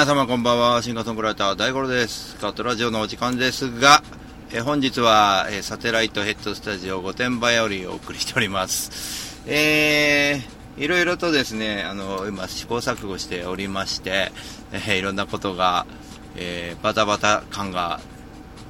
皆様こんばんは、シンガーソングライター大五郎です。カットラジオのお時間ですが、え本日は、えーサテライトヘッドスタジオ御殿場よりお送りしております。えー、いろいろとですね、あの、今試行錯誤しておりまして、えーいろんなことが、えーバタバタ感が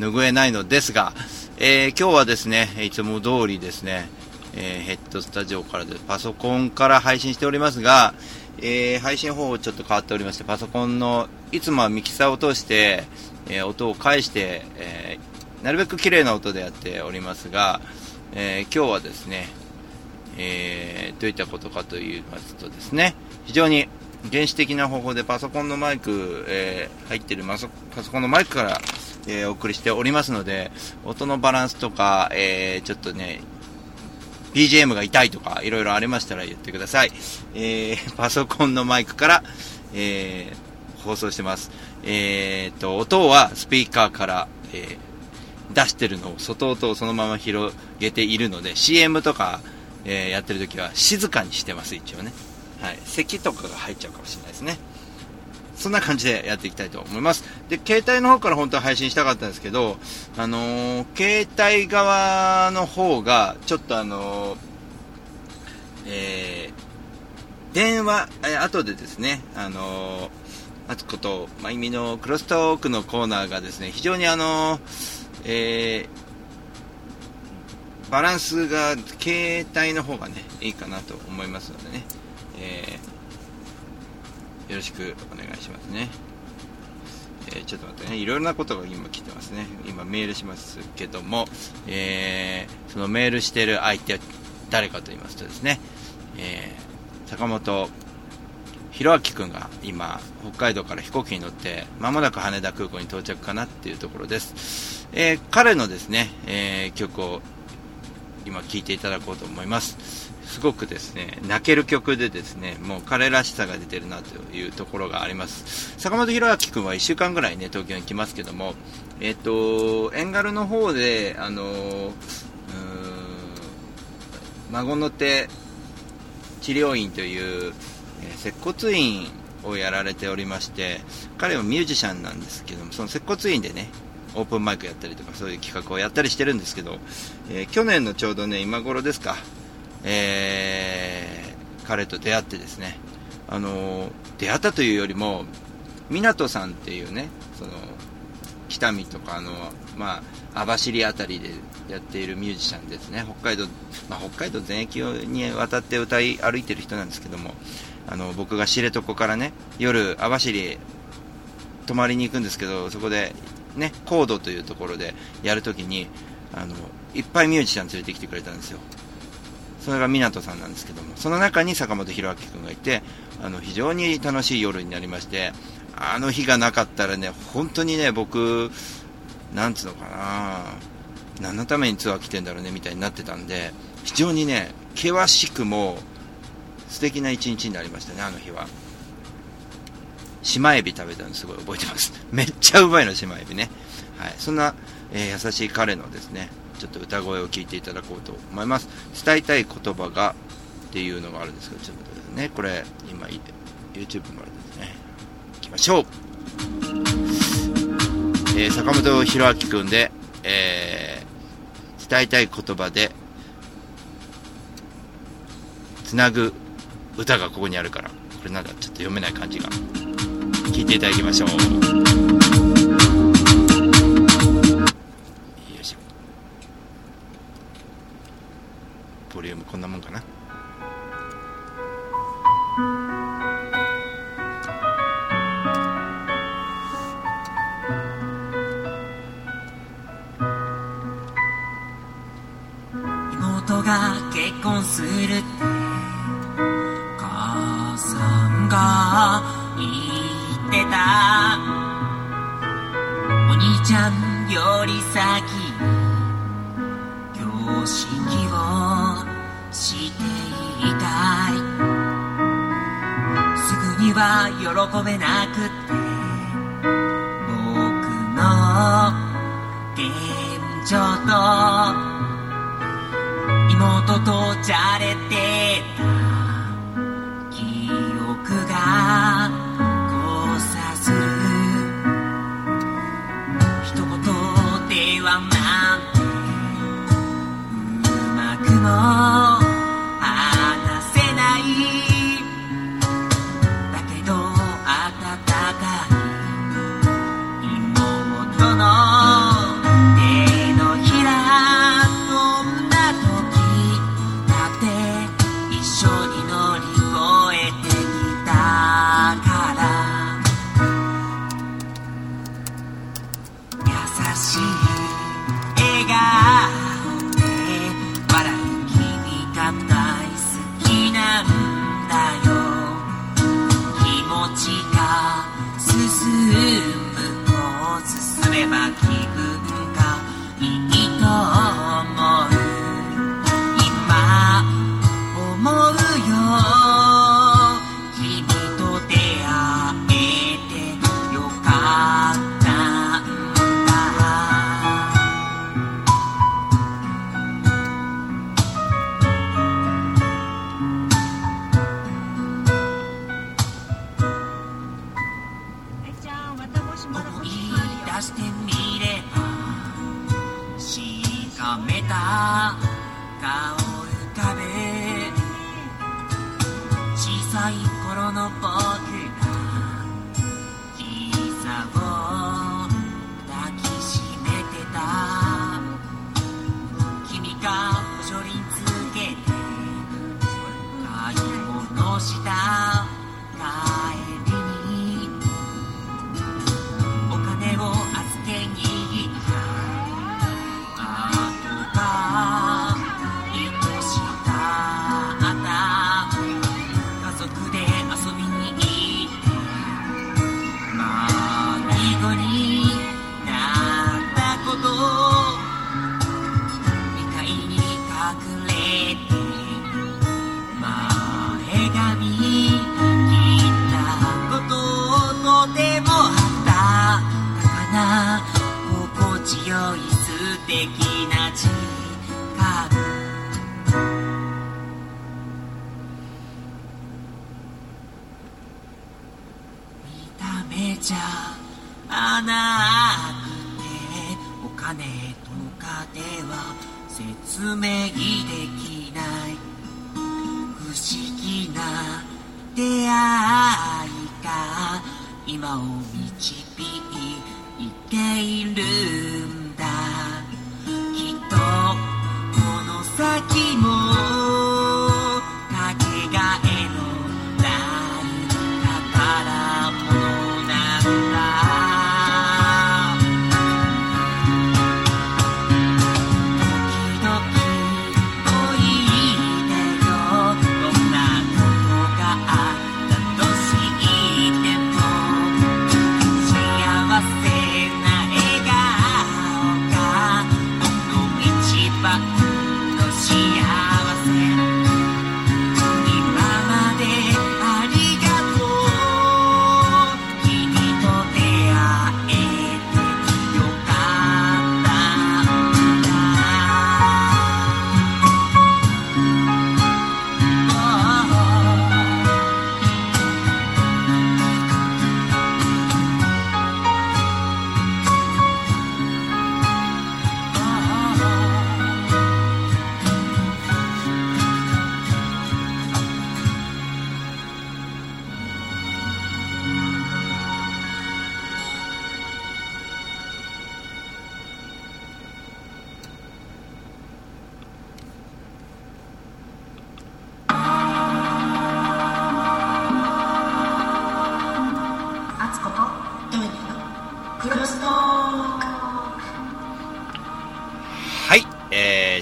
拭えないのですが、えー今日はですね、いつも通りですね、えーヘッドスタジオからでパソコンから配信しておりますが、えー配信方法ちょっと変わっておりまして、パソコンのいつもはミキサーを通して、えー音を返して、えーなるべく綺麗な音でやっておりますが、えー今日はですね、えどういったことかと言いますとですね、非常に原始的な方法でパソコンのマイク、え入ってるパソコンのマイクから、えお送りしておりますので、音のバランスとか、えちょっとね、BGM が痛いとか、いろいろありましたら言ってください。えー パソコンのマイクから、えー放送してます。えーと、音はスピーカーから、え出してるのを、外音をそのまま広げているので、CM とか、えやってる時は静かにしてます、一応ね。はい。咳とかが入っちゃうかもしれないですね。そんな感じでやっていきたいと思います。で、携帯の方から本当は配信したかったんですけど、あのー携帯側の方が、ちょっとあのーえー電話、え後でですね、あのー、あつこと、まゆみのクロストークのコーナーがですね、非常にあのえーバランスが携帯の方がね、いいかなと思いますのでね、えーよろしくお願いしますね。えーちょっと待ってね、いろいろなことが今来てますね。今メールしますけども、えーそのメールしてる相手は誰かと言いますとですね、えー坂本弘明君が今、北海道から飛行機に乗って、まもなく羽田空港に到着かなっていうところです。えー彼のですね、えー曲を今聴いていただこうと思います。すごくですね、泣ける曲でですね、もう彼らしさが出てるなというところがあります。坂本弘明君は1週間ぐらいね、東京に来ますけども、えっ、と、エンガルの方で、あの孫の手治療院という、えー接骨院をやられておりまして、彼はミュージシャンなんですけども、その接骨院でね、オープンマイクやったりとか、そういう企画をやったりしてるんですけど、えー去年のちょうどね、今頃ですか、えー彼と出会ってですね、あのー出会ったというよりも、湊さんっていうね、その、北見とか、あの、まあ、網走あたりでやっているミュージシャンですね、北海道、まあ、北海道全域に渡って歌い歩いてる人なんですけども、あの、僕が知床からね、夜、網走泊まりに行くんですけど、そこで、ね、高度というところでやるときに、あの、いっぱいミュージシャン連れてきてくれたんですよ。それが湊さんなんですけども、その中に坂本弘明君がいて、あの、非常に楽しい夜になりまして、あの日がなかったらね、本当にね、僕、なんつうのかな何のためにツアー来てんだろうね、みたいになってたんで、非常にね、険しくも素敵な一日になりましたね、あの日は。島エビ食べたのすごい覚えてます。めっちゃうまいの、島エビね。はい。そんな、えー優しい彼のですね、ちょっと歌声を聞いていただこうと思います。伝えたい言葉がっていうのがあるんですけど、ちょっと待ってくださいね。これ、今、YouTube のあれですね。行きましょう。えー坂本弘明くんで、えー伝えたい言葉で、つなぐ歌がここにあるから、これなんだ、ちょっと読めない感じが。聞いていただきましょう。ボリュームこんなもんかな。妹が結婚するって母さんが言ってたお兄ちゃんより先に挙式をしていたい。すぐには喜べなくって僕の現状と。妹とじゃれてた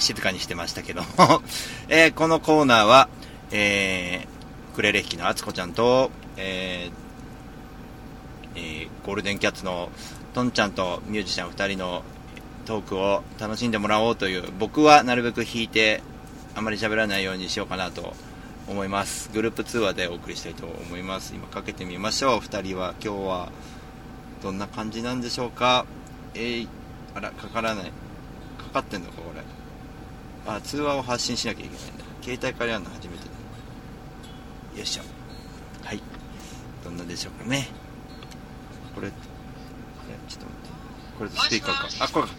静かにしてましたけども、えー、このコーナーは、えー、クレレヒキのあつこちゃんと、えー、えゴールデンキャッツのトンちゃんとミュージシャン2人のトークを楽しんでもらおうという、僕はなるべく弾いて、あまり喋らないようにしようかなと思います。グループ通話でお送りしたいと思います。今かけてみましょう。2人は今日はどんな感じなんでしょうか？えー、あら、かからない。かかってんのかこれあ通話を発信しなきゃいけないんだ。携帯からやるの初めてだ。よいしょ。はい。どんなでしょうかね。これちょっと待って。これとスピーカーか。あこれ。か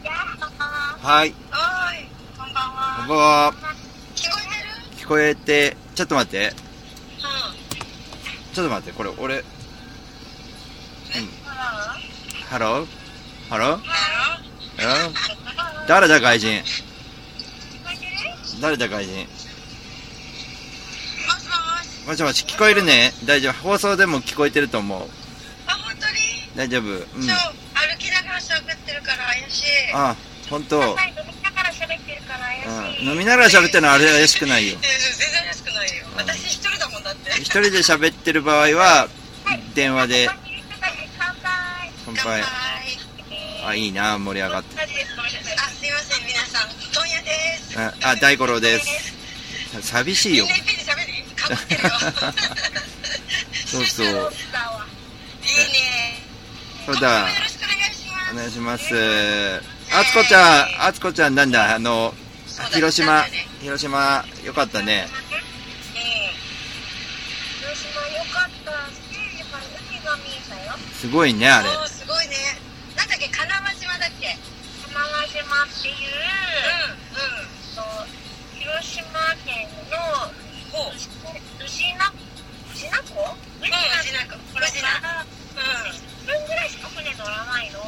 はい。こんばんこはんばんは。聞こえてる？聞こえてちょっと待って。うん。ちょっと待ってこれ俺。うん。ハローハローハロー誰だ外人？誰だ外人？もしもし。もしもし。聞こえるね。大丈夫。放送でも聞こえてると思う。あ本当に？大丈夫。うん。そう歩きながら喋ってるから怪しい。あ本当。はい飲みながら喋ってるから怪しい。うん。飲みながら喋ってるのはあれ怪しくないよ。え全然怪しくないよ。私一人だもんだって。一人で喋ってる場合は電話で。ここにい。る人たち乾杯。乾杯。乾杯。あいいな盛り上がってああ大五郎です。寂しいよ。そうそう。いいね。そうだ。よろしくお願いします。お願いします。あつこちゃんあつこちゃんなんだ？あの広島広島よかったね。広島良かった。し、やっぱり海が見えたよ。すごいねあれ。すごいね。なんだっけ、金輪島だっけ？玉川島っていう、うん、うん。と広島県の。宇品宇品湖宇うん、うちなんか、これうちなんか。からうん。10分ぐらいしか船乗らないの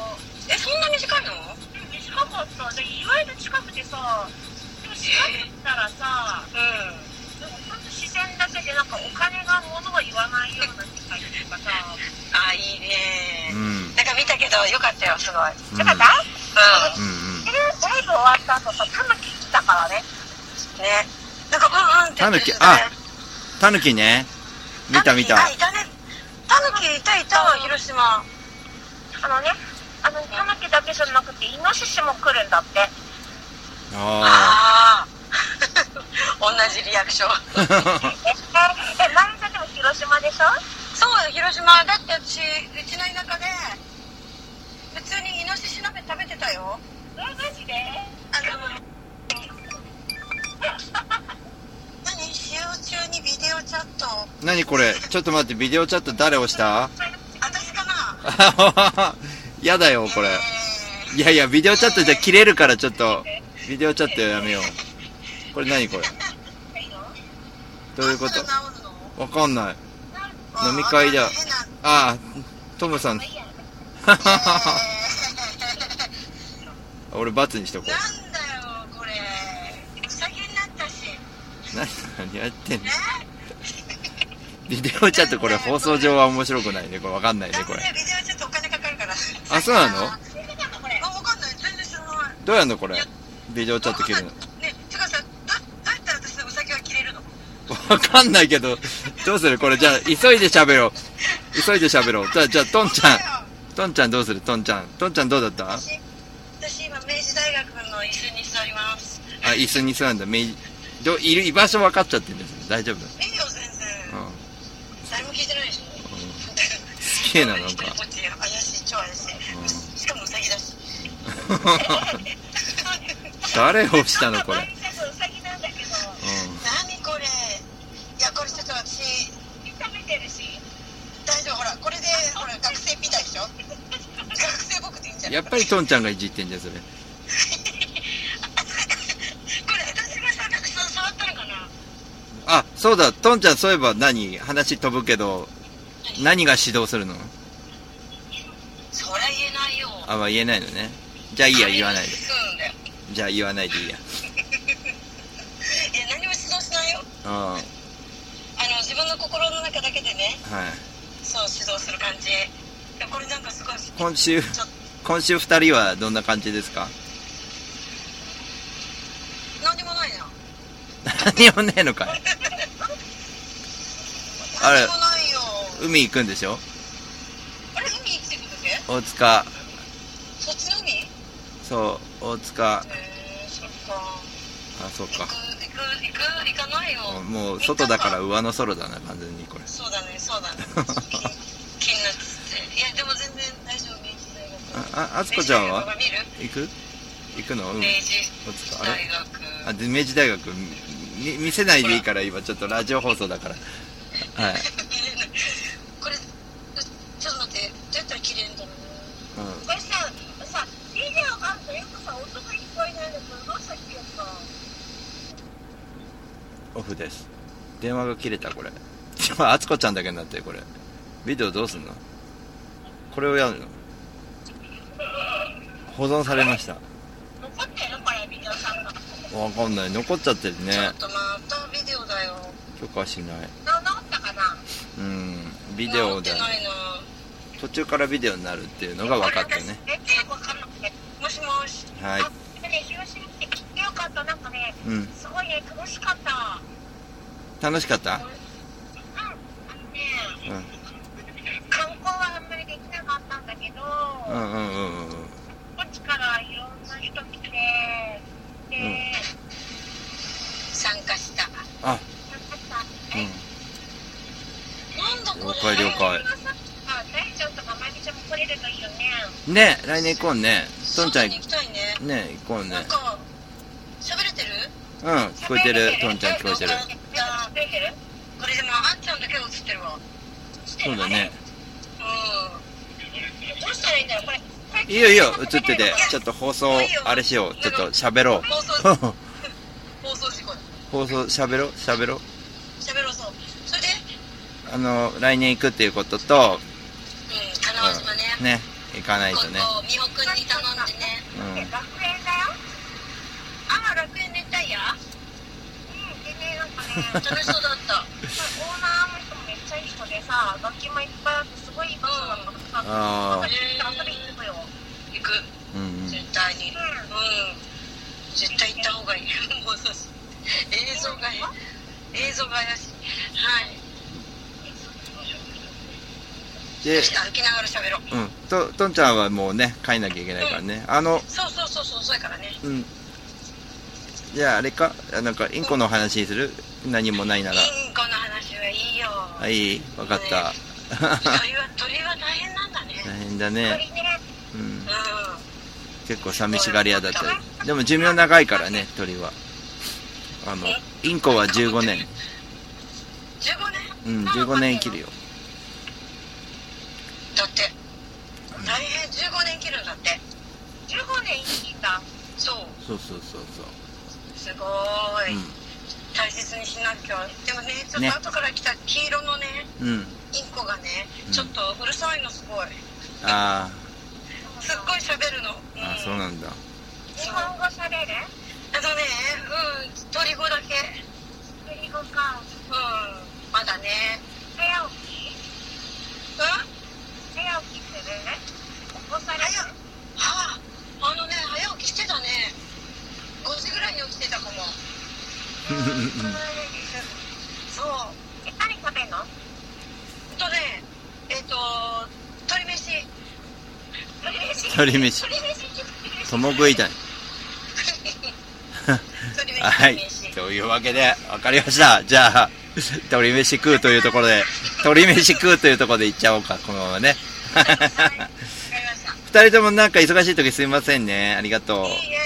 え、そんな短いの短かったで意外と近くてさでも調べたらさうん。でもほんと自然だけでなんかお金が物を言わないような機械とかさあ、いいねう。んなんか見たけど、よかったよ、すごい。うんよかったううんうんでライブ終わった後さタヌキ来たからねん。ね。なんか、うんうんって言ってるキあタヌキね見た見たあ、いたね。タヌキいたいた、広島。あのねあのタヌキだけじゃなくてイノシシも来るんだってあああ。同じリアクション。えええマリさんでも広島でしょ？そうよ、広島。だって私、うちの田舎で、普通にイノシシ鍋食べてたよ。えマジで？あの、何使用中にビデオチャット。あ何これ？ちょっと待ってビデオチャット誰押した？私かな？やだよこれ。えいやいやビデオチャットじゃ切れるからちょっと。ビデオチャットやめよう。これ何これ？どういうこと？わかんない。あ飲み会だ。あああトムさん。俺罰にしとこなんだよ、これ。うさぎになったし。う何何やってんの？ねビデオチャットこれ放送上は面白くないね。これわかんないねこれ。ビデオちょっとお金かかるから。あそうなの？あ、わかんない。全然知らない。どうやんのこれ？ビデオチャット切るの。ね、てかさ、どどうやったら私のうさぎは切れるの。わかんないけどどうする？これじゃあ急いで喋ろう。急いで喋ろう。じゃあじゃあトンちゃん。トンちゃんどうする？トンちゃん。トンちゃんどうだった？私、私今、明治大学の椅子に座ります。あ椅子に座るんだ。めいどいる居場所分かっちゃってるんです大丈夫いいよ、全然。うん誰も聞いてないでしょ。すげえななんかこっち怪しい、超怪しい。しかもだし。誰をしたのこれなんだけど何これいや、これちょっと私、食べてるし大丈夫、ほら、これで、ほら、学生みたいでしょ学生僕でいいんじゃないやっぱりトンちゃんがいじってんじゃんそれ、私がさ、たくさん触ったのかなあそうだトンちゃんそういえば何？話飛ぶけど何が指導するの？そりゃ言えないよ。あまあ言えないのね。じゃあいいや言わないで。じゃあ言わないでいいや。いや、何も指導しないよ。うんはあの、自分の心の中だけでね、い。そう、指導する感じ。これなんかすごい、今週今週二人はどんな感じですか？と、なんでもないな。何もねえのかいあれ。海行くんでしょ？あれ、海行ってだけ？大塚そっちの海？へそう大塚えー、そっか。あそうか行く、行く、行く、行かないよ。もう外だから上の空だな完全にこれそうだね、そうだね。気気になって。いや、でも全然大丈夫、明治大学。あああつこちゃんは？行く？行くの？うん明治大学。あで明治大学み見せないでいいから今ちょっとラジオ放送だからはい、これ、ちょっと待って、どうやったら切れるん。だろうな。うん、これささビデオがあるとよくさ音が聞こえないんだけどどうしたっけやったオフです。電話が切れたこれ。あつこちゃんだけになってるこれ。ビデオどうすんの？これをやるの？保存されました。残ってるこれビデオさんが。わかんない。残っちゃってるちょねっとまたビデオだよ。許可しないうん。ビデオで。途中からビデオになるっていうのが分かったね。もしもし。はいってかった。んね、うん、すごいね楽しかった。楽しかった？うん。あのね、うん、観光はあんまりできなかったんだけどうんうんうんうんこっちからいろんな人来てで、うん、参加した。あ。うん。も来れるといいよね。ね、来年行こうね。とんちゃん、行きたいね。ね、行こうね喋れてる？うん、聞こえてる。とんちゃん聞こえてる。これでもあんちゃんだけ映ってるわ。そうだね。うどうしたらいいんだろう？これ。いいよいいよ、映ってて。ちょっと放送、あれしよう。ちょっと喋ろう。放送、事故だ。放送喋ろう？喋ろう？あの、来年行くっていうことと、うん、ね。ね、行かないとね。美穂くんに頼んでね。うん。学園だよ。あ、楽園熱帯夜うん、でね、なんかね、楽しそうだった。オーナーの人もめっちゃいい人でさ、楽器もいっぱいあってすごいいい場所だったからさ、あ行くよ。行く。うんうん。絶対に。ううん。絶対行った方がいい。もうそう映像が、映像が怪しい。はい。で、歩きながら喋ろう。うん。と、とんちゃんはもうね、帰んなきゃいけないからね。あの、そうそうそうそう、そうやからね。うん。じゃあ、あれか？あなんか、インコの話にする？何もないなら。インコの話はいいよ。はい、わかった。鳥は、鳥は大変なんだね。大変だん。ね。鳥ね、うん。うん。結構寂しがり屋だったり。でも寿命長いからね、鳥は。あの、インコは15年。15年？うん、15年生きるよ。だって、大変15年生きるんだって。15年生きた。そう。そうそうそうそう。すごーい。う大切にしなきゃ。でもね、ちょっねと後から来た黄色のね、ん。うん。インコがねうん、ちょっとうるさいのすごい。あすっごい喋るの。ーあ、そうなんだ。日本語喋るあのね、うん、鳥語だけ。鳥語か。うん、まだね。早起き？うん？早起きする起こされる早はあ、あのね、早起きしてたね。5時ぐらいに起きてたかも。そう。え、何食べんの？とね、えっ、と、鶏飯。鶏飯。はい。というわけで、わかりました。じゃあ、鶏飯食うというところで、鶏飯食うというところで行っちゃおうか、このままね。二人ともなんか忙しい時すいませんね。ありがといいえ、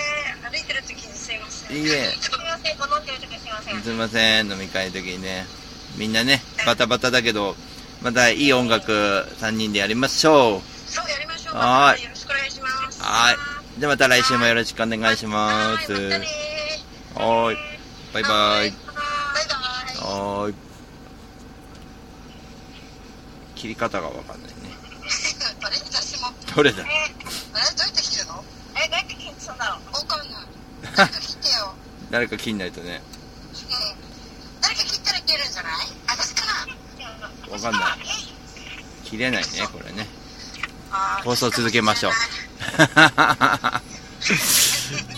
歩いてる時にすいません。う。いいえ。すみません、飲んでる時すみません。すいません、飲み会の時にね。みんなね、バタバタだけど、またいい音楽3人でやりましょそう、やりましょう。はーいよろしくお願いします。う。はい。じゃあまた来週もよろしくお願いします。はい。バイバイ。バイバイ。はーい。切り方がわかんないね。あれ私も。どれだ？え、あれどうやって切るの？え、どうやって緊張するんだろうわかんない。誰か切ってよ。誰か切んないとね。うん。誰か切ったら切れるんじゃない？私かなわかんない。切れないね、これね。放送続けましょう。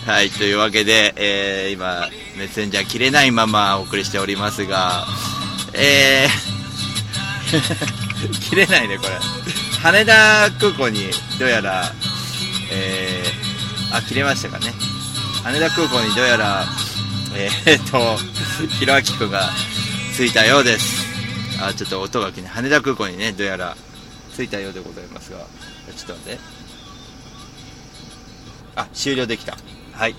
はい、というわけで、えー、今、メッセンジャー切れないままお送りしておりますが、えー、切れないね、これ。羽田空港に、どうやら、えー、あ、切れましたかね。羽田空港にどうやら、えー、っと、ひろあきくんが着いたようです。あ、ちょっと音がきね、羽田空港にね、どうやら着いたようでございますが、ちょっと待って。あ、終了できた。はい。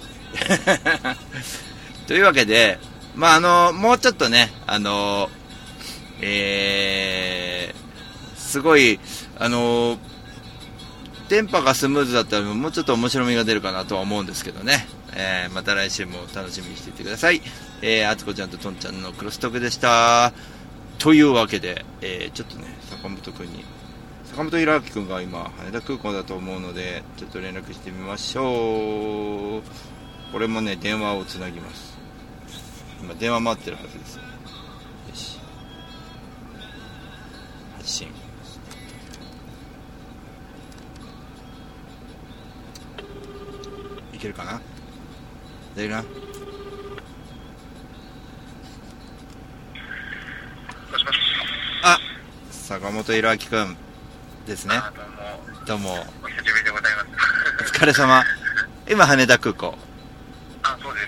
というわけで、まあ、あの、もうちょっとね、あの、えー、すごい、あの、電波がスムーズだったらもうちょっと面白みが出るかなとは思うんですけどね。えー、また来週も楽しみにしていてください。えー、あつこちゃんととんちゃんのクロストークでした。というわけで、えー、ちょっとね、坂本くんに坂本弘明君が今羽田空港だと思うのでちょっと連絡してみましょうこれもね電話をつなぎます今電話待ってるはずですよし発信けるかな？大丈夫な。あ坂本弘明君ですねあどうも、お久しぶりでございます。お疲れ様今羽田空港あ、そうです。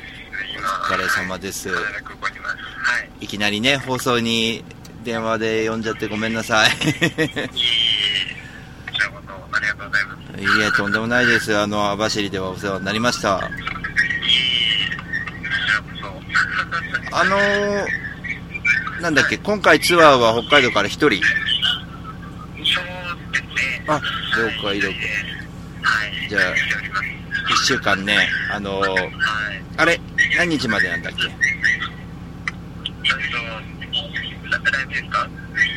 疲れ様です。羽田空港にいます。はい。いきなりね、放送に電話で呼んじゃってごめんなさい。いえいえいえ。こちらこそありがとうございます。いえ、とんでもないです。あの、網走ではお世話になりました。あのー、なんだっけ、今回ツアーは北海道から一人？あ、了解了解。はい。じゃあしております。一週間ね、あのー、はい。あれ、何日までなんだっけ？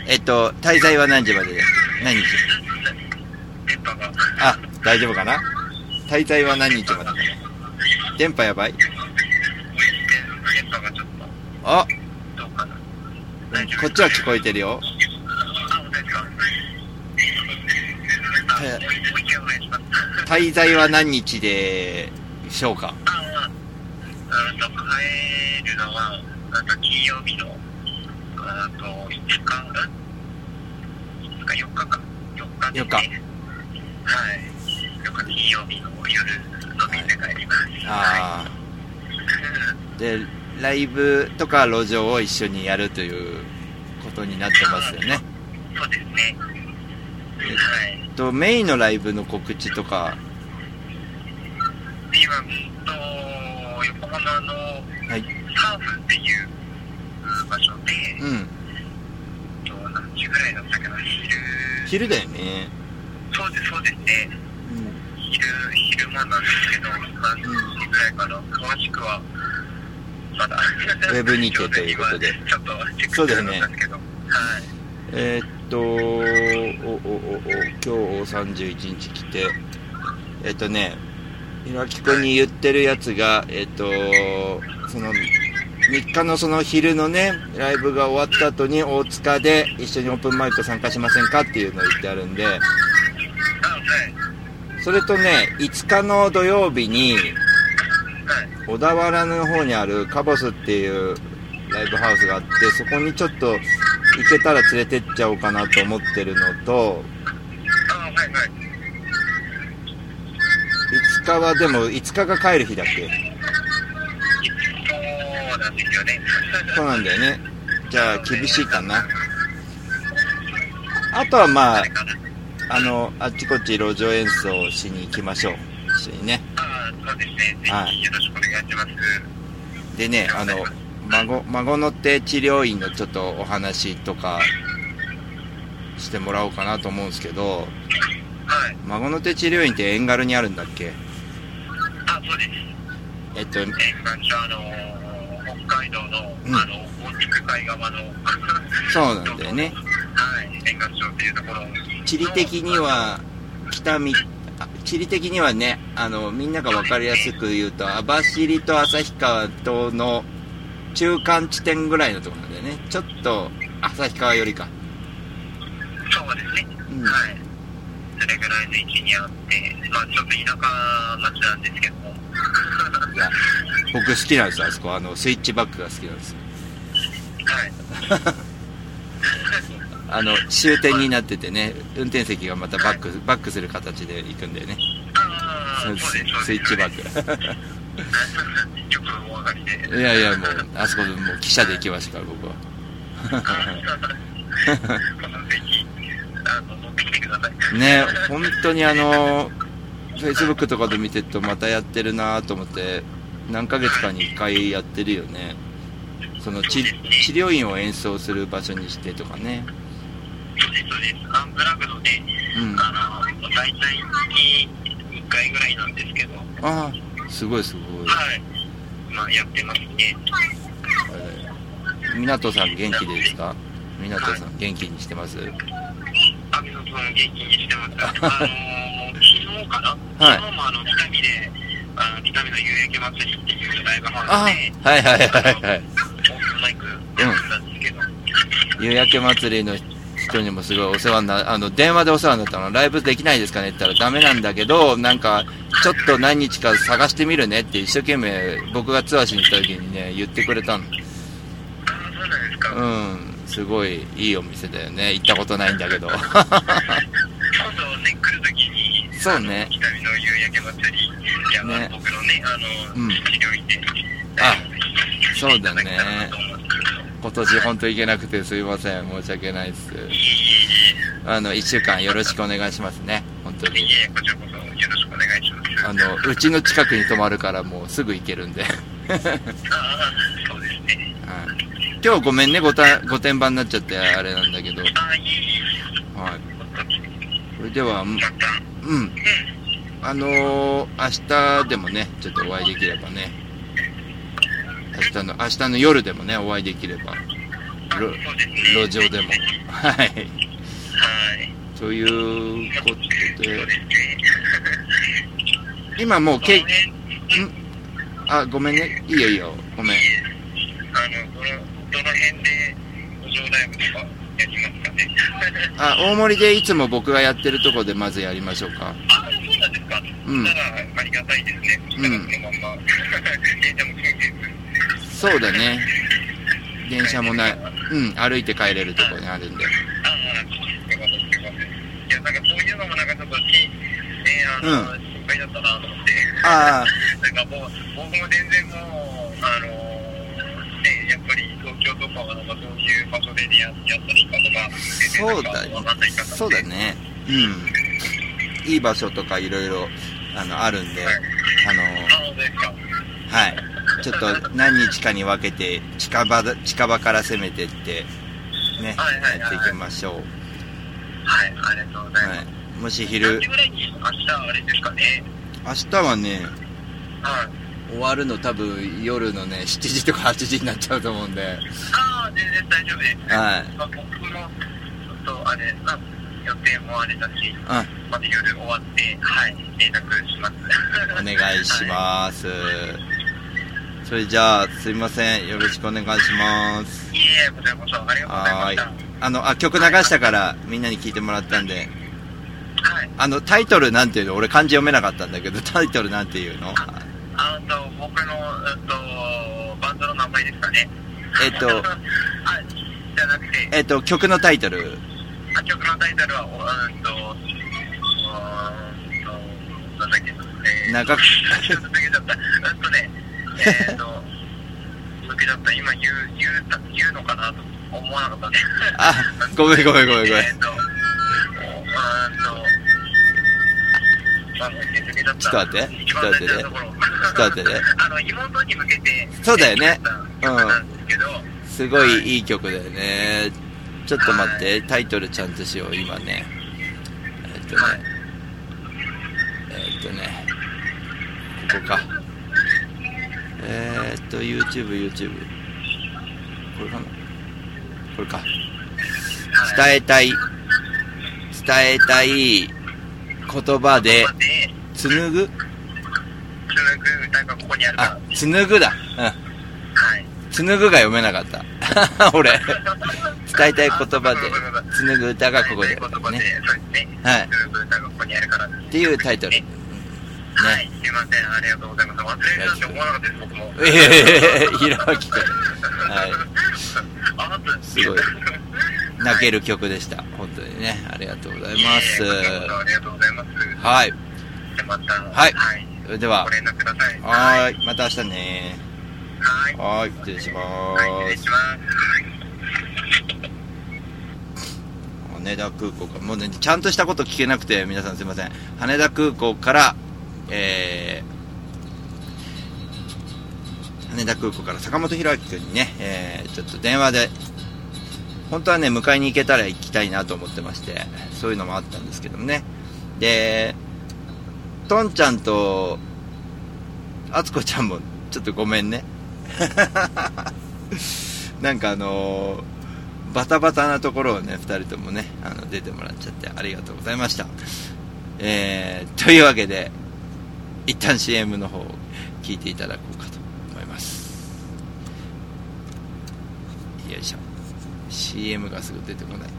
えっと、滞在は何時までで何日？電波が。あ、大丈夫かな？滞在は何日までかな電波やばい？電波がちょっと、あ、どうこっちは聞こえてるよ。滞在は何日でしょうか？ああ、うんと、帰るのは、なんか金曜日の、あと、5日、うん ?5 日、4日か。4日です、ね。4日はい。4日金曜日の夜の便で帰ります。ああ。で、ライブとか路上を一緒にやるということになってますよね。そうですね。はい。えっと、メインのライブの告知とか、で、今、うんと、横浜のはい。サーフっていううん場所で、うん。と何時ぐらいだったかな、昼、昼だよね。そうです、そうですね。うん。昼、昼間なんですけど、何時ぐらいかな、詳しくは、まだ。ウェブにてということでちょっとチェックしてなかったんですけど、はい。えーっと、お、お、お、お、今日31日来て、えっとね、ひらきくんに言ってるやつが、えっと、その、3日のその昼のね、ライブが終わった後に大塚で一緒にオープンマイク参加しませんかっていうのを言ってあるんで。それとね、5日の土曜日に、はい。小田原の方にあるカボスっていうライブハウスがあって、そこにちょっと行けたら連れてっちゃおうかなと思ってるのと、あ、はい、はい。5日はでも5日が帰る日だっけ？そうなんですよね。そうなんだよね。じゃあ厳しいかな。あとはまああの、あっちこっち路上演奏しに行きましょう。一緒にね。あ、そうですね。ぜはいひよろしくお願いします。でね、あの、孫、孫の手治療院のちょっとお話とかしてもらおうかなと思うんですけど、はい。孫の手治療院って遠軽にあるんだっけ？あ、そうです。えっと、沿岸とあの北海道の、うんあの大陸海側のそうなんだよね。はい沿岸町っていうところ地理的には北みあ地理的にはねあのみんなが分かりやすく言うと網走と旭川との中間地点ぐらいのところなんだよね。ちょっと旭川よりか。そうですね、うん。はい。それぐらいの位置にあってまあちょっと田舎町なんですけども。いや僕好きなんですよあそこ。あのスイッチバックが好きなんですよ。はい あの終点になっててね運転席がまたバックバックする形で行くんだよね。そうですスイッチバック。いやいやもうあそこでもう汽車で行きましたから僕は今度ぜひあの乗ってきてください。ね本当にあの Facebook とかで見てるとまたやってるなと思って何ヶ月かに1回やってるよねその治治療院を演奏する場所にしてとかねそうですそうです。アンプラグドでうん。ああの大体月1回ぐらいなんですけど。あすごいすごい。はい。まあやってますね。湊さん元気ですか？湊さん元気にしてます？アミノさん元気にしてます。あのー、昨日かな、はい。昨日もあの、北見で、あの、北見の夕焼け祭りっていうライブハあウスで、はいはいはいはいはい。オープンマイクやってたんですけど、夕焼け祭りの人にもすごいお世話にな、あの、電話でお世話になったの、ライブできないですかねって言ったらダメなんだけど、なんか、ちょっと何日か探してみるねって一生懸命僕がツアーしに行った時にね、言ってくれたの。ああ、そうなんですか。うん、すごいいいお店だよね。行ったことないんだけど。今度ね、来るときに、そうね北見の夕焼け祭り、いや、ね僕のね、あの、うん治療院で、あそうだね今年本当行けなくてすいません。申し訳ないです。あの、一週間よろしくお願いしますね。本当に。あの、うちの近くに泊まるからもうすぐ行けるんで。はいああ、そうですね。今日ごめんね、ごた、御殿場になっちゃってあれなんだけど。はい。それでは、うん。あのー、明日でもね、ちょっとお会いできればね。明日の、明日の夜でもね、お会いできれば。あろそうですね。路上でも。はい。はい。ということでですね。今もうけ、ん？あ、ごめんね。いいよいいよ。ごめん。あの、この、どの辺で、路上ライブとかやりますかね。あ、大森でいつも僕がやってるとこでまずやりましょうか。あ、そうなんですか。うんありがたいですね。そした ら、そのまんま、です。そうだね。電車もない。うん、歩いて帰れるとこにあるんで。ああ、すいません、すいません。いや、なんかそういうのもなんかちょっとし、ね、あの、う心配だったなと思って。あ なんかもう、僕も全然もう、あのね、やっぱり東京とかはなんかどういう場所でったとか、そうだそうだ。ね。うん。いい場所とかいろいろ、あの、あるんで、あの、あ、そうですか。はい。ちょっと何日かに分けて、近場だ、近場から攻めてって、ね、はいはいはいやっていきましょはい、ありがとうござう。います。はい。もし何昼明日あれですかね？明日はね、はい。終わるの多分夜のね、7時とか8時になっちゃうと思うんで、ああ、全然大丈夫です。はい。まあ、僕も、ちょっとあれ、あ予定もあれだし、うん。また夜終わって、はい、連絡します。お願いします。それじゃあ、すいません。よろしくお願いします。いえこちらこそありがとうございました。あの、あ、曲流したから、みんなに聞いてもらったんで、はい。あの、タイトルなんていうの？俺漢字読めなかったんだけど、タイトルなんていうの？あと、僕の、えっと、バンドの名前ですかね。えっとあ、じゃなくて、えっと、曲のタイトル？あ曲のタイトルは、おうんと、うーんと、なんだっけ、えー、長く ちょっと抜けちゃった。うんとね、えーっと、抜けちゃった。今言う、言う、言うのかなと思わなかったね。あ、ごめんごめんごめんごめんえーっと、うーんと、あの、抜けちゃった。ちょっと待って一番大事なところ。ちょっと待ってね あの、妹に向けて、そうだよね曲なんすごいいい曲だよね。ちょっと待って、タイトルちゃんとしよう、今ね。えっとね、えっとね、ここか。えー、っと、YouTube、YouTube。これかな？これか。伝えたい、伝えたい言葉で紡ぐ？つなぐ歌がここにあるあ、紡ぐだ。うん。はい。紡ぐが読めなかった。俺。伝えたい言葉で、紡ぐ歌がここにある ね。はい紡ぐ歌がここにあるから。っていうタイトル。はい、すいません、ありがとうございます。忘れるなんて思わなかったです、僕も。ええひろあきくん。はい。あ、すごい泣ける曲でした。本当にね。ありがとうございます。ありがとうございます。はい。でまた、はいはい。それではご、連絡ください。はーい。また明日ね。はい。はーい。失礼しまはい、失礼すし。ます。羽田空港から、もうね、ちゃんとしたこと聞けなくて、皆さんすいません。羽田空港から、えー、羽田空港から坂本弘明君にね、えー、ちょっと電話で、本当はね、迎えに行けたら行きたいなと思ってまして、そういうのもあったんですけどもね。で、とんちゃんと、あつこちゃんも、ちょっとごめんね。なんかあのーバタバタなところをね、二人ともね、あの、出てもらっちゃってありがとうございました。えー、というわけで、一旦 CM の方を聞いていただこうかと思います。よいしょ。CM がすぐ出てこない。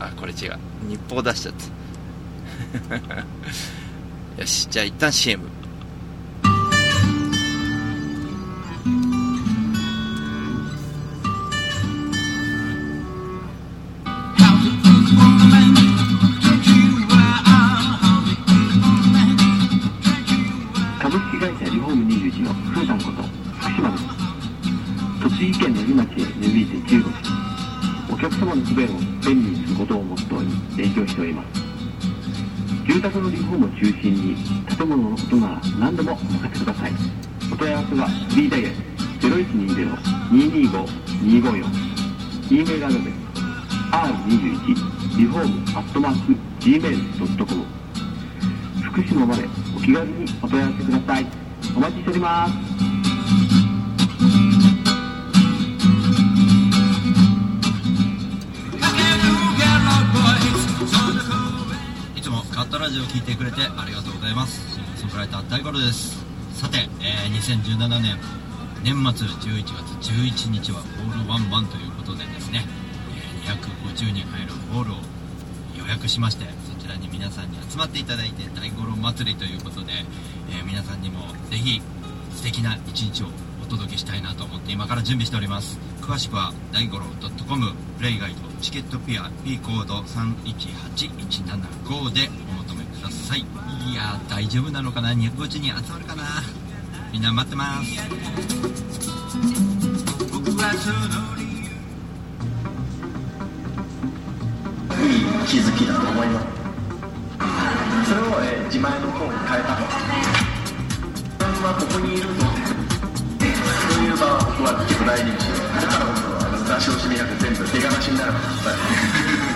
あ、これ違う。日報出しちゃった。よし、じゃあ一旦 CM。E メールアドレス r21 リフォームアットマーク gmail.com 福島までお気軽にお問い合わせください。お待ちしております。いつもカットラジオを聞いてくれてありがとうございます。シンガーソングライター大五郎ですさて、えー2017年年末11月11日はホールワンワンという、えー250人入るホールを予約しましてそちらに皆さんに集まっていただいて大五郎祭りということで、えー皆さんにもぜひ素敵な一日をお届けしたいなと思って今から準備しております。詳しくは大五郎 .com プレイガイドチケットピア P コード318175でお求めください。いやー大丈夫なのかな？250人集まるかな？みんな待ってます。僕は気づきだと思います。それを、えー自前の方に変えたと自分はここにいるぞそういう場は僕は結構大事にしてだから僕はあの出し惜しみなく全部手放しになるから。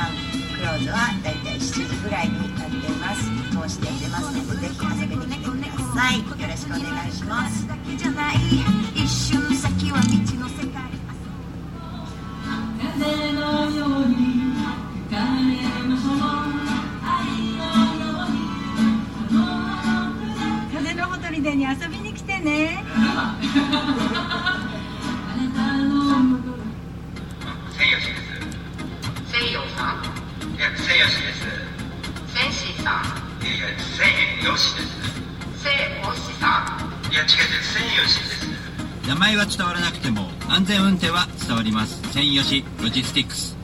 半クローズはだいたい7時ぐらいになっていますこうして出ますのでぜひ遊びに来てくださいよろしくお願いします一瞬先は未知の世界風のように吹かれましょう愛のように風のほとりでに遊びに来てね。いや千吉です。センシーさん。いやいや千吉です。セイオシさんいや違う違う千吉です。名前は伝わらなくても安全運転は伝わります。千吉ロジスティックス。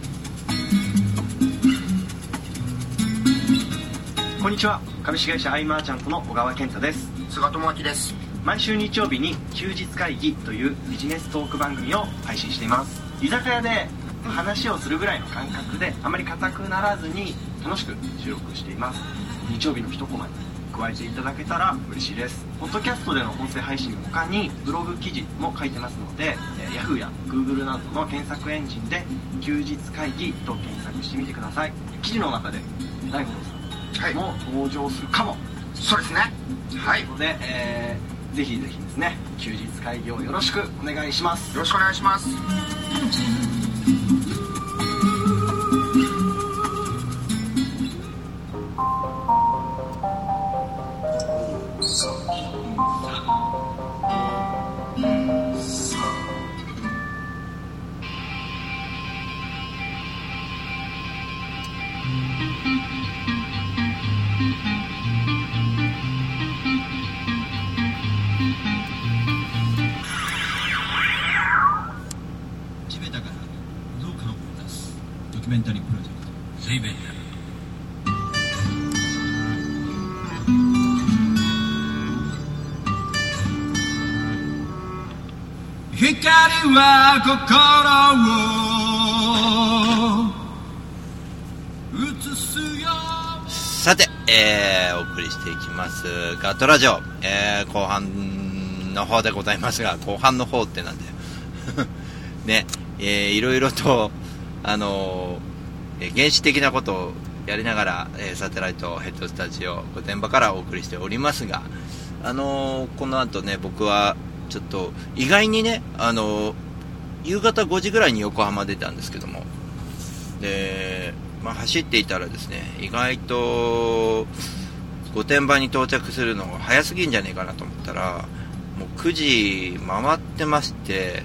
こんにちは。株式会社アイマーチャントの小川健太です。菅智明です。毎週日曜日に休日会議というビジネストーク番組を配信しています。居酒屋で話をするぐらいの感覚であまり硬くならずに楽しく収録しています。日曜日の一コマに加えていただけたら嬉しいです。ポッドキャストでの音声配信の他にブログ記事も書いてますので、えー Yahoo や Google などの検索エンジンで「休日会議」と検索してみてください。記事の中で大五郎さんも登場するかも、そうですね。はい。よので、えーぜひぜひですね休日会議をよろしくお願いします。ろしくお願いしますメンタリープロジェクト「ゼイベンダ」光は心を映すよさて、えー、お送りしていきますガットラジオ、えー、後半の方でございますが後半の方ってなんだよ。ね、えーいろいろと、あのー原始的なことをやりながら、えサテライトヘッドスタジオ御殿場からお送りしておりますが、あのーこの後ね、僕はちょっと意外にね、あのー夕方5時ぐらいに横浜出たんですけども、で、まあ、走っていたらですね、意外と、御殿場に到着するのが早すぎんじゃねえかなと思ったらもう9時回ってまして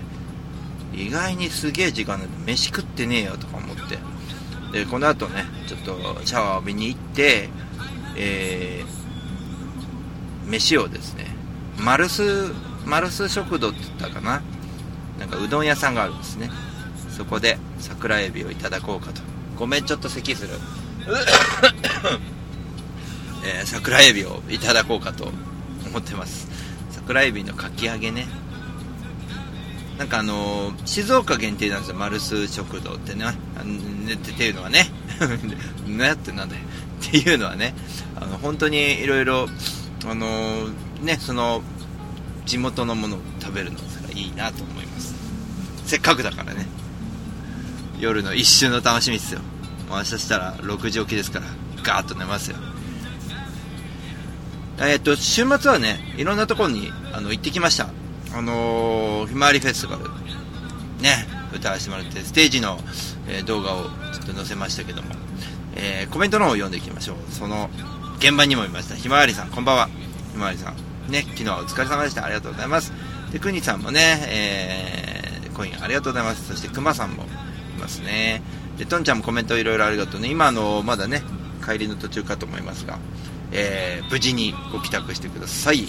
意外にすげえ時間で飯食ってねえよとか思って。でこの後ねちょっとシャワー浴びに行ってえー、飯をですねマルスマルス食堂って言ったかな？なんかうどん屋さんがあるんですね。そこで桜エビをいただこうかと。ごめんちょっと咳する。えー、桜エビをいただこうかと思ってます。桜エビのかき揚げね。なんかあのー静岡限定なんですよマルス食堂ってね。あのねってていうのはね。ねってなんだよ。っていうのはね。あの本当にいろいろあのーねその地元のものを食べるのがいいなと思います。せっかくだからね。夜の一瞬の楽しみですよ。もう明日したら6時起きですからガーッと寝ますよ。えっと週末はねいろんなところにあの行ってきました。あのーひまわりフェスティバルね歌わせてもらってステージの、えー動画をちょっと載せましたけども、えーコメントの方を読んでいきましょう。その現場にもいました。ひまわりさんこんばんは。ひまわりさん。ね昨日はお疲れ様でした。ありがとうございます。でくにさんもね、えーコインありがとうございます。そしてくまさんもいますね。でとんちゃんもコメントいろいろありがとうね。今あのまだね帰りの途中かと思いますが、えー無事にご帰宅してください。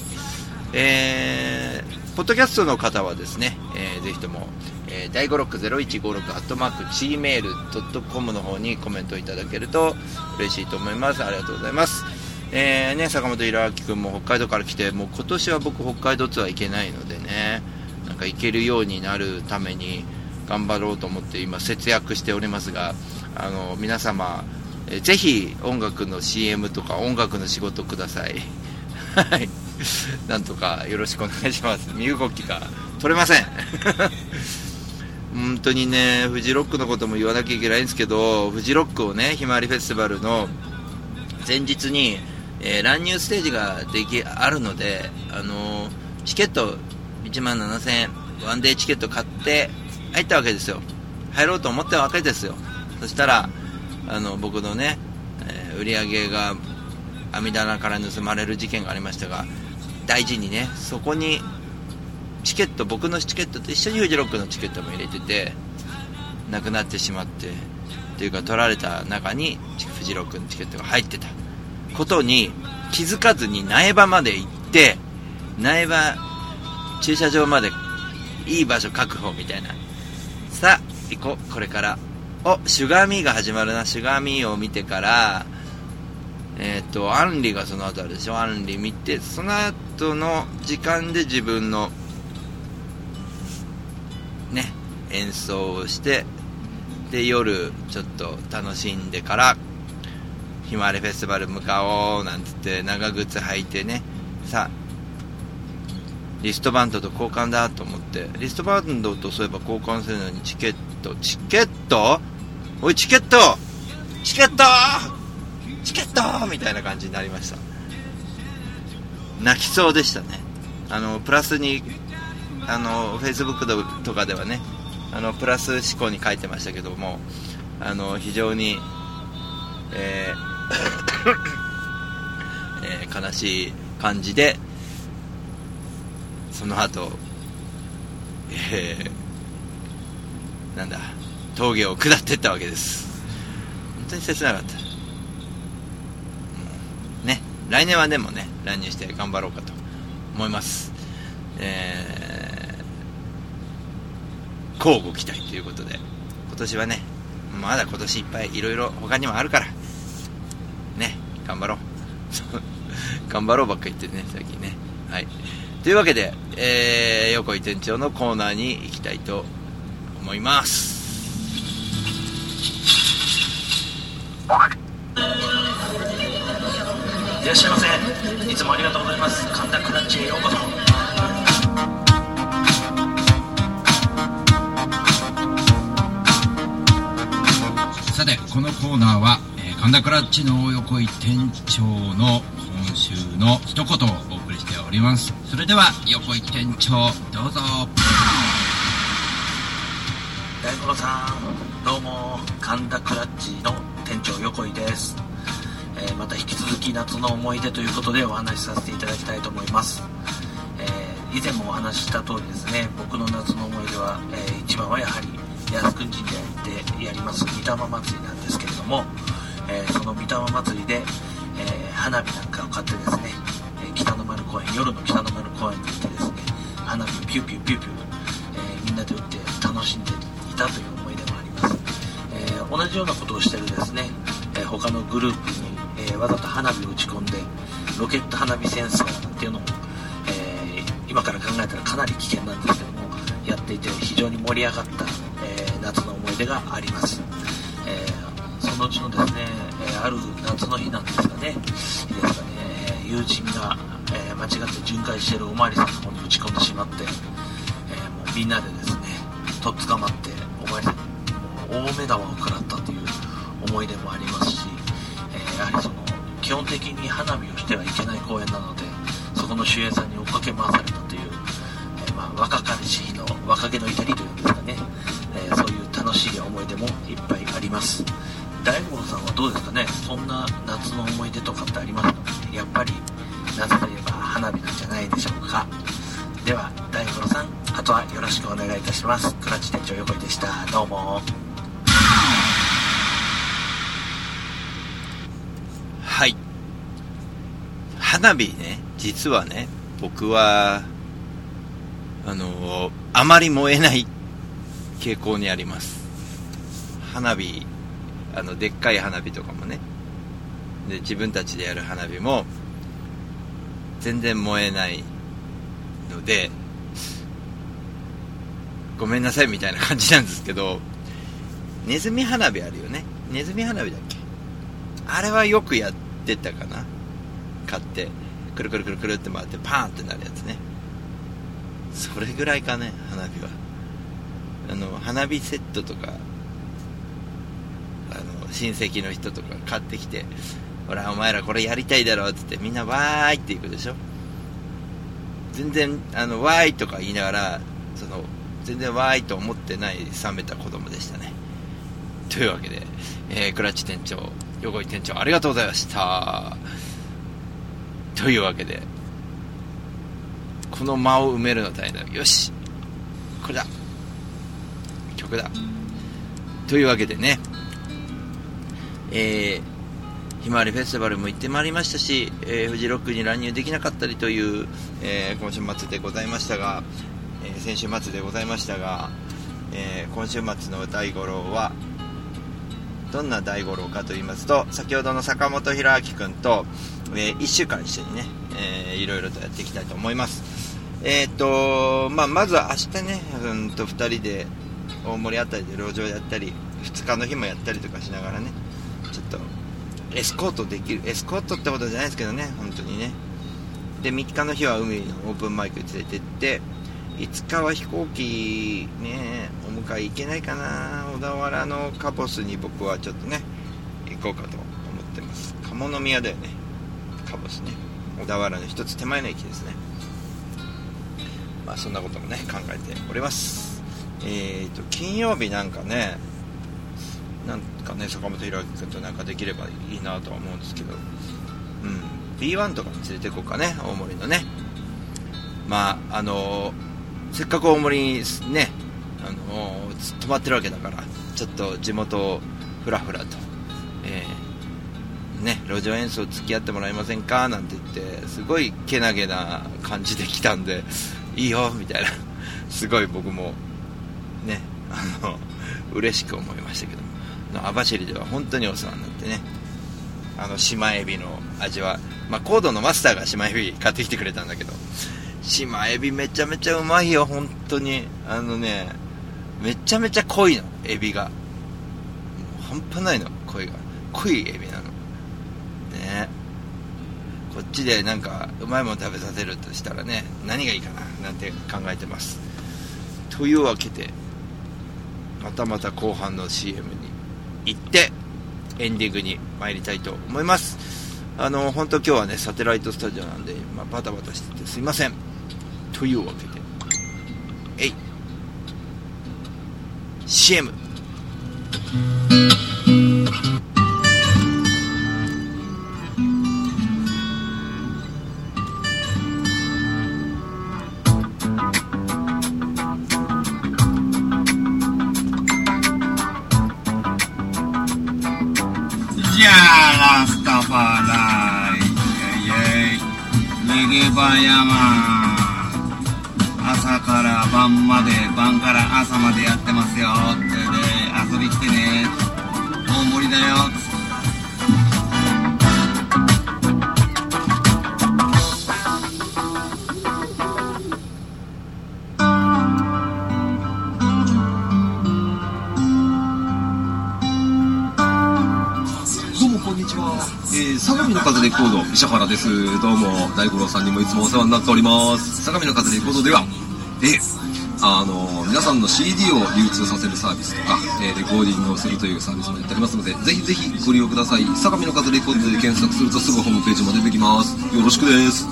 えーポッドキャストの方はですね、えーぜひとも、えー、第560156アットマーク gmail.com の方にコメントいただけると嬉しいと思います。ありがとうございます。えーね、坂本弘明君も北海道から来てもう今年は僕北海道ツアー行けないのでねなんか行けるようになるために頑張ろうと思って今節約しておりますがあの皆様、えーぜひ音楽の CM とか音楽の仕事ください。はい。なんとかよろしくお願いします。身動きが取れません。本当にねフジロックのことも言わなきゃいけないんですけどフジロックをねひまわりフェスティバルの前日に、えー乱入ステージができあるので、あのーチケット1万7000円ワンデーチケット買って入ったわけですよ。入ろうと思ったわけですよ。そしたらあの僕のね、えー売り上げが網棚から盗まれる事件がありましたが大事にねそこにチケット僕のチケットと一緒にフジロックのチケットも入れててなくなってしまってっていうか取られた中にフジロックのチケットが入ってたことに気づかずに苗場まで行って苗場駐車場までいい場所確保みたいな。さあ行こう。これから。おシュガーミーが始まるな。シュガーミーを見てからえっ、とアンリがその後あるでしょ？アンリ見てその後トの時間で自分のね演奏をしてで夜ちょっと楽しんでからひまわりフェスティバル向かおうなんつって長靴履いてねさあリストバンドと交換だと思ってリストバンドとそういえば交換するのにチケットチケット？おいチケット！チケット！チケット！みたいな感じになりました。泣きそうでしたね。あのプラスにあのフェイスブックとかではねあのプラス思考に書いてましたけどもあの非常に、えー えー悲しい感じでその後、えーなんだ峠を下っていったわけです。本当に切なかった。来年はでもね乱入して頑張ろうかと思います。えー、交互期待ということで今年はねまだ今年いっぱいいろいろ他にもあるからね頑張ろう。頑張ろうばっか言ってるね最近ね。はい。というわけで、えー、横井店長のコーナーに行きたいと思います。いらっしゃいませ。いつもありがとうございます。神田クラッチへようこそ。さてこのコーナーは、えー神田クラッチの横井店長の今週の一言をお送りしております。それでは横井店長どうぞ。大五郎さんどうも。神田クラッチの店長横井です、えまた引き続き夏の思い出ということでお話しさせていただきたいと思います、えー以前もお話しした通りですね僕の夏の思い出は、えー一番はやはり靖国神社でやります御霊祭りなんですけれども、えーその御霊祭りで、え花火なんかを買ってですね、え北の丸公園夜の北の丸公園に行ってですね花火をピューピューピューピュー、えみんなで打って楽しんでいたという思い出もあります、え同じようなことをしてるですね、え他のグループに、えーわざと花火を打ち込んでロケット花火戦争なんていうのも、えー今から考えたらかなり危険なんですけどもやっていて非常に盛り上がった、えー夏の思い出があります、えそのうちのですね、えある夏の日なんですがねいいですかね、友人が、え間違って巡回してるおまわりさんの方に打ち込んでしまって、えもうみんなでですねとっ捕まっておまわりさん大目玉を食らったという思い出もありますし、えーやはりそ基本的に花火をしてはいけない公園なのでそこの守衛さんに追っかけ回されたという、えーまあ、若かりし日の若気の至りというんですかね、えーそういう楽しい思い出もいっぱいあります。大五郎さんはどうですかね？そんな夏の思い出とかってありますか？やっぱり夏といえば花火なんじゃないでしょうか。では大五郎さんあとはよろしくお願いいたします。倉地店長横井でした。どうもはい。花火ね、実はね、僕は、あの、あまり燃えない傾向にあります。花火、あの、でっかい花火とかもね、で、自分たちでやる花火も、全然燃えないので、ごめんなさいみたいな感じなんですけど、ネズミ花火あるよね。ネズミ花火だっけ？あれはよくやってたかな買ってくるくるくるくるって回ってパーンってなるやつね。それぐらいかね花火は。あの花火セットとかあの親戚の人とか買ってきてほらお前らこれやりたいだろって言ってみんなわーいって言うでしょ。全然あのわーいとか言いながらその全然わーいと思ってない冷めた子供でしたね。というわけで、えー、クラッチ店長横井店長ありがとうございました。というわけでこの間を埋めるの大変だ。よし。これだ。曲だ。というわけでね。えー、ひまわりフェスティバルも行ってまいりましたし、えー、フジロックに乱入できなかったりという、えー今週末でございましたが、えー先週末でございましたが、え今週末の大五郎はどんな大五郎かと言いますと先ほどの坂本弘明君と、え1週間一緒にね、えーいろいろとやっていきたいと思います。えっ、とまあ、まずは明日ねうんと2人で大森あたりで路上やったり2日の日もやったりとかしながらねちょっとエスコートできるエスコートってことじゃないですけどね本当にね。で3日の日は海のオープンマイクに連れてって5日は飛行機ねお迎え行けないかな小田原のカボスに僕はちょっとね行こうかと思ってます。鴨宮だよね。カボスね。小田原の一つ手前の駅ですね。まあそんなこともね考えております。えーと金曜日なんかねなんかね坂本弘明君となんかできればいいなとは思うんですけどうん B1 とかに連れて行こうかね大森のね。まああのせっかく大森にねあの泊まってるわけだからちょっと地元をふらふらと、えーね、路上演奏付き合ってもらえませんか？なんて言ってすごいけなげな感じで来たんでいいよみたいな。すごい僕もねあの嬉しく思いましたけども。網走では本当にお世話になってね。あの島エビの味は、まあ、コードのマスターが島エビ買ってきてくれたんだけど。島エビめちゃめちゃうまいよ本当に。あのねめちゃめちゃ濃いのエビが。半端ないの濃いが。濃いエビなのね。こっちでなんかうまいもの食べさせるとしたらね何がいいかななんて考えてます。というわけでまたまた後半の CM に行ってエンディングに参りたいと思います。あの本当今日はねサテライトスタジオなんで、まあ、バタバタしててすいません。というわけでえい。CM「逃げ場山。朝から晩まで晩から朝までやってますよ。ってで遊び来てね。大盛りだよ。っレコード石原ですどうも大五郎さんにもいつもお世話になっております相模の風レコードではえあの皆さんの CD を流通させるサービスとか、えレコーディングをするというサービスもやっておりますのでぜひぜひご利用ください相模の風レコードで検索するとすぐホームページも出てきます。よろしくです。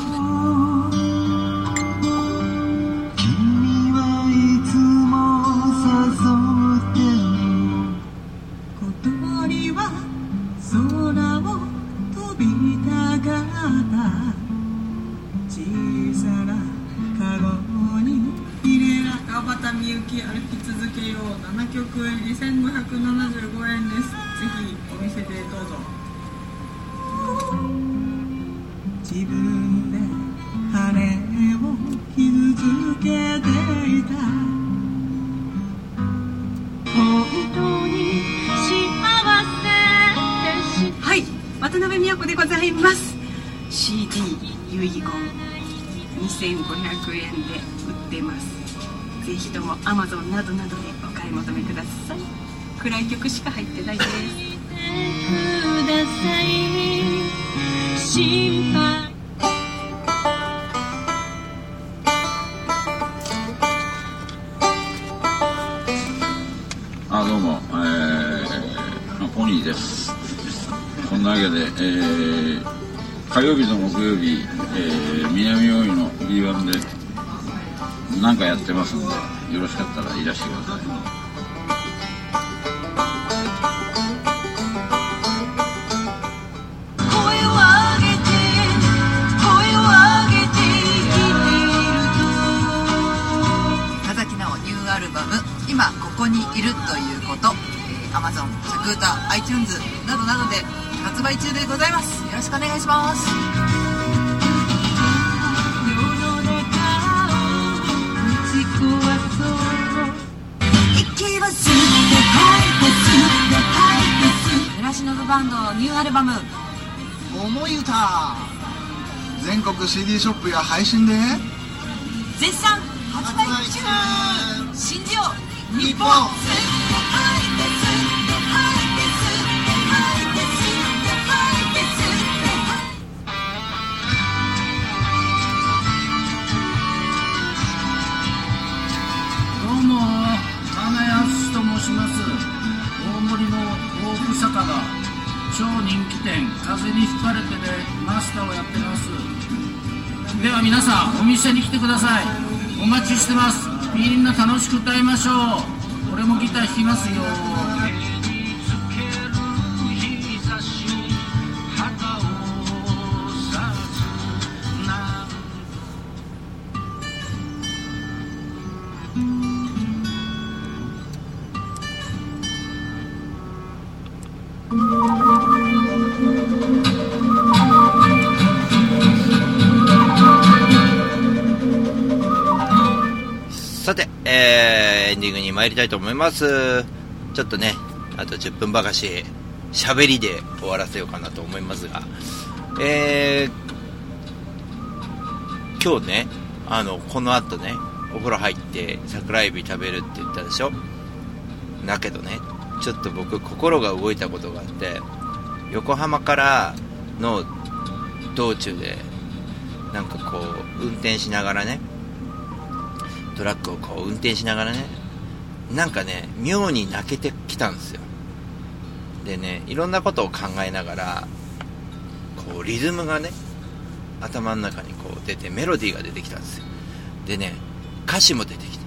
あどうも、えー、ポニーです。こんなわけで、えー、火曜日と木曜日、えー、南大井の B1 で何かやってますんでよろしかったらいらしてください。クータ、iTunes などなどで発売中でございます。よろしくお願いします。バンドのニューアルバム「思い歌」全国 CD ショップや配信で。絶賛発売中。信じよう日本風に吹かれてでマスターをやってます。では皆さんお店に来てください。お待ちしてます。みんな楽しく歌いましょう。俺もギター弾きますよ。エンディングに参りたいと思います。ちょっとね、あと10分ばかし、喋りで終わらせようかなと思いますが、えー、今日ね、あの、この後ね、お風呂入って桜エビ食べるって言ったでしょ？だけどね、ちょっと僕心が動いたことがあって、横浜からの道中で、なんかこう、運転しながらね、トラックをこう運転しながらねなんかね妙に泣けてきたんですよ。でねいろんなことを考えながらこうリズムがね頭の中にこう出てメロディーが出てきたんですよ。でね歌詞も出てきて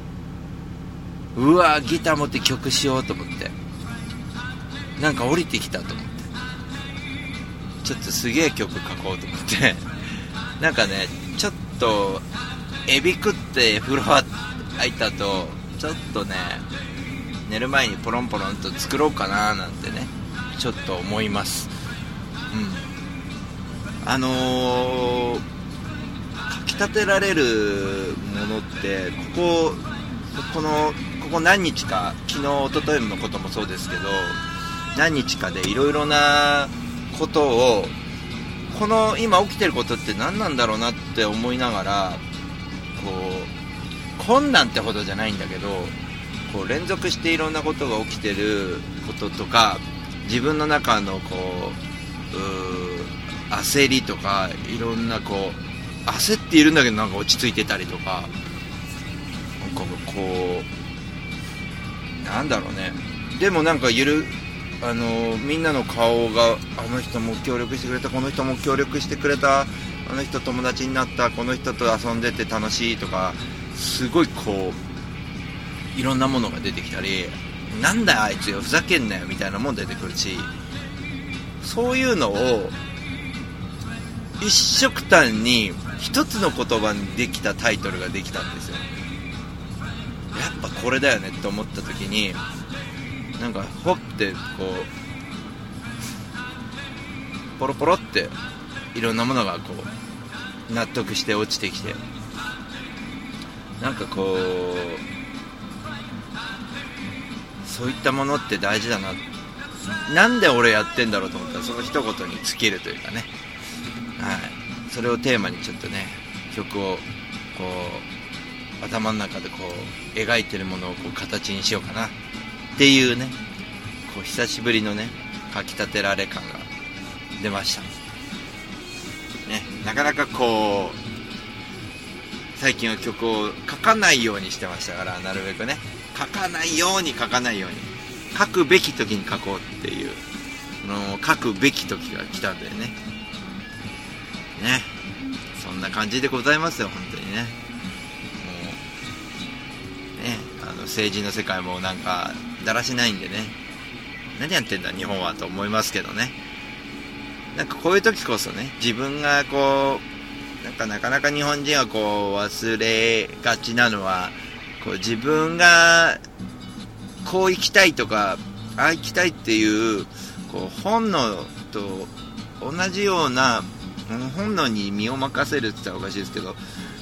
うわギター持って曲しようと思って。なんか降りてきたと思って。ちょっとすげえ曲書こうと思って。なんかねちょっとエビ食って風呂入った後ちょっとね寝る前にポロンポロンと作ろうかななんてねちょっと思います。うん。あのー、かきたてられるものってこここのここ何日か昨日一昨日のこともそうですけど何日かでいろいろなことをこの今起きてることって何なんだろうなって思いながらこう困難ってほどじゃないんだけどこう連続していろんなことが起きてることとか自分の中のこう焦りとかいろんなこう焦っているんだけどなんか落ち着いてたりとかなんかこうなんだろうね。でもなんかゆるあのみんなの顔があの人も協力してくれたこの人も協力してくれたあの人友達になったこの人と遊んでて楽しいとかすごいこういろんなものが出てきたりなんだあいつよふざけんなよみたいなもん出てくるしそういうのを一色単に一つの言葉にできたタイトルができたんですよ。やっぱこれだよねって思った時になんかほってこうポロポロっていろんなものがこう納得して落ちてきてなんかこうそういったものって大事だななんで俺やってんだろうと思ったらその一言に尽きるというかね。はい。それをテーマにちょっとね曲をこう頭の中でこう描いてるものをこう形にしようかなっていうねこう久しぶりのねかきたてられ感が出ました。ねなかなかこう最近は曲を書かないようにしてましたからなるべくね。書かないように書かないように。書くべき時に書こうっていう。の書くべき時が来たんだよね。ね。そんな感じでございますよ本当にね。もうね。あの政治の世界もなんかだらしないんでね。何やってんだ日本はと思いますけどね。なんかこういう時こそね自分がこうなんかなかなか日本人はこう忘れがちなのはこう自分がこう生きたいとかああ生きたいっていうこう本能と同じような本能に身を任せるって言ったらおかしいですけど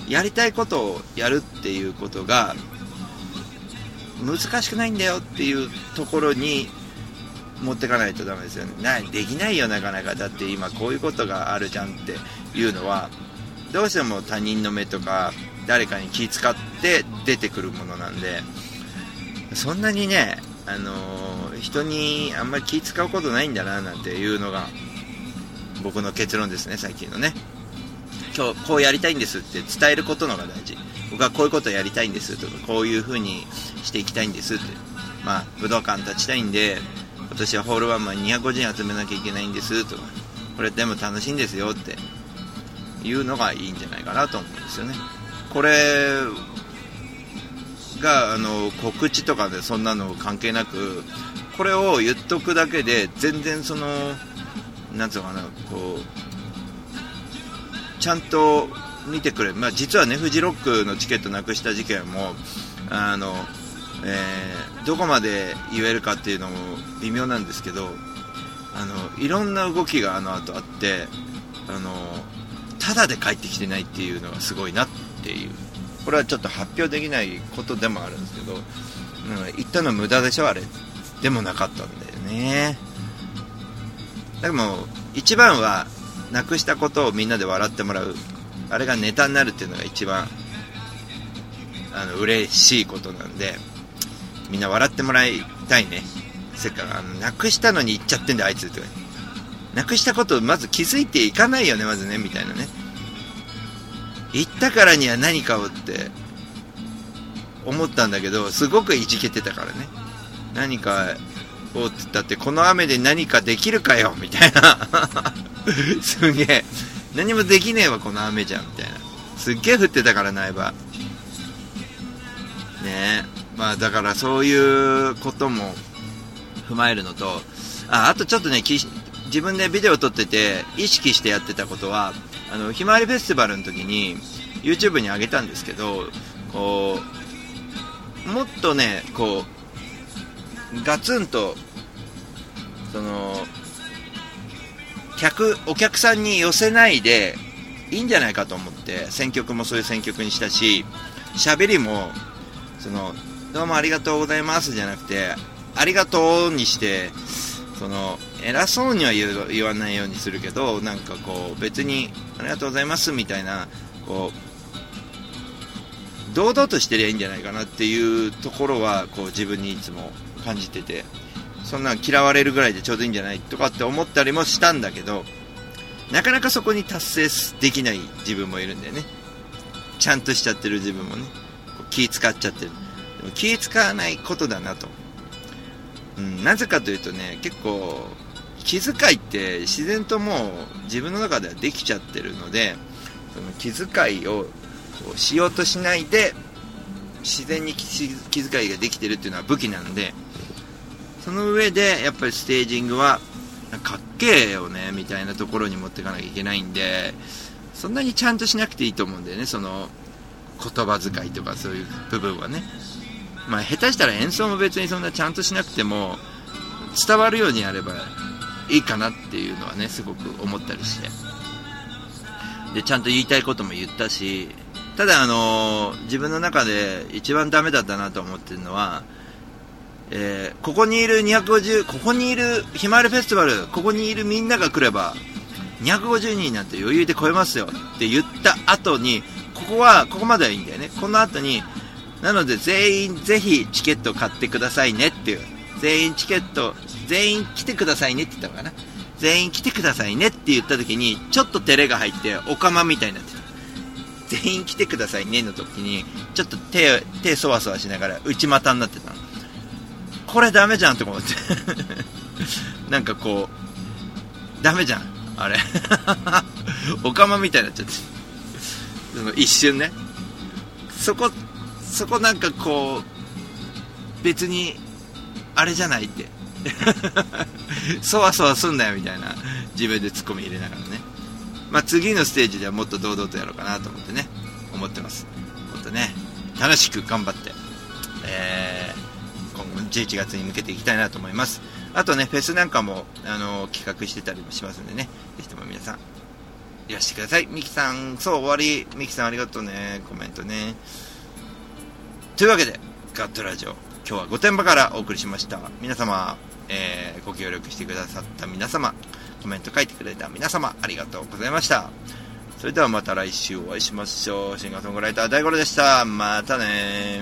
やりたいことをやるっていうことが難しくないんだよっていうところに持ってかないとダメですよねなできないよなかなかだって今こういうことがあるじゃんっていうのはどうしても他人の目とか誰かに気使って出てくるものなんでそんなにね、あのー、人にあんまり気使うことないんだななんていうのが僕の結論ですね最近のね。今日こうやりたいんですって伝えることのが大事。僕はこういうことやりたいんですとかこういう風にしていきたいんですって。まあ武道館立ちたいんで今年はホールワンマン250人集めなきゃいけないんですとかこれでも楽しいんですよって。いうのがいいんじゃないかなと思うんですよね。これがあの告知とかでそんなの関係なくこれを言っとくだけで全然そのなんつうのかなこうちゃんと見てくれ、まあ、実はねフジロックのチケットなくした事件もあの、えー、どこまで言えるかっていうのも微妙なんですけどあのいろんな動きがあの後あってあのただで帰ってきてないっていうのがすごいなっていう。これはちょっと発表できないことでもあるんですけど、うん、言ったの無駄でしょあれ。でもなかったんだよね。でも一番はなくしたことをみんなで笑ってもらう。あれがネタになるっていうのが一番あの嬉しいことなんでみんな笑ってもらいたいね。せっかくなくしたのに言っちゃってんだあいつって。なくしたことをまず気づいていかないよねまずねみたいなね。言ったからには何かをって思ったんだけどすごくいじけてたからね。何かをって言ったってこの雨で何かできるかよみたいな。すげえ。何もできねえわこの雨じゃんみたいな。すっげえ降ってたから苗場ね。えまあだからそういうことも踏まえるのとああとちょっとね自分でビデオ撮ってて意識してやってたことはあのひまわりフェスティバルの時に YouTube に上げたんですけどこうもっとねこうガツンとその客お客さんに寄せないでいいんじゃないかと思って選曲もそういう選曲にしたし喋りもそのどうもありがとうございますじゃなくてありがとうにしてその偉そうには言わないようにするけどなんかこう別にありがとうございますみたいなこう堂々としてりゃいいんじゃないかなっていうところはこう自分にいつも感じててそんなん嫌われるぐらいでちょうどいいんじゃないとかって思ったりもしたんだけどなかなかそこに達成できない自分もいるんだよね。ちゃんとしちゃってる自分もね。気使っちゃってる。でも気使わないことだなと、うん、なぜかというとね結構気遣いって自然ともう自分の中ではできちゃってるのでその気遣いをこうしようとしないで自然に気遣いができてるっていうのは武器なんでその上でやっぱりステージングはかっけえよねみたいなところに持っていかなきゃいけないんでそんなにちゃんとしなくていいと思うんだよねその言葉遣いとかそういう部分はね。まあ下手したら演奏も別にそんなちゃんとしなくても伝わるようにやればいいかなっていうのはねすごく思ったりして。でちゃんと言いたいことも言ったしただあの自分の中で一番ダメだったなと思ってるのはえーここにいる250ここにいるひまわりフェスティバルここにいるみんなが来れば250人なんて余裕で超えますよって言った後にここはここまではいいんだよね。この後になので全員ぜひチケット買ってくださいねっていう。全員チケット全員来てくださいねって言ったのかな。全員来てくださいねって言った時にちょっと照れが入っておかまみたいになってた。全員来てくださいねの時にちょっと手手そわそわしながら内股になってたこれダメじゃんって思って。なんかこうダメじゃんあれ。おかまみたいになっちゃって。その一瞬ね。そこそこなんかこう別にあれじゃないって。そわそわすんなよみたいな。自分でツッコミ入れながらね。まあ次のステージではもっと堂々とやろうかなと思ってね。思ってます。もっとね楽しく頑張って。えー今後11月に向けていきたいなと思います。あとねフェスなんかもあの企画してたりもしますんでね。ぜひとも皆さんいらしてください。ミキさんそう終わり。ミキさんありがとうね。コメントね。というわけでガットラジオ。今日は御殿場からお送りしました。皆様、えーご協力してくださった皆様コメント書いてくれた皆様ありがとうございました。それではまた来週お会いしましょう。シンガーソングライター大五郎でした。またね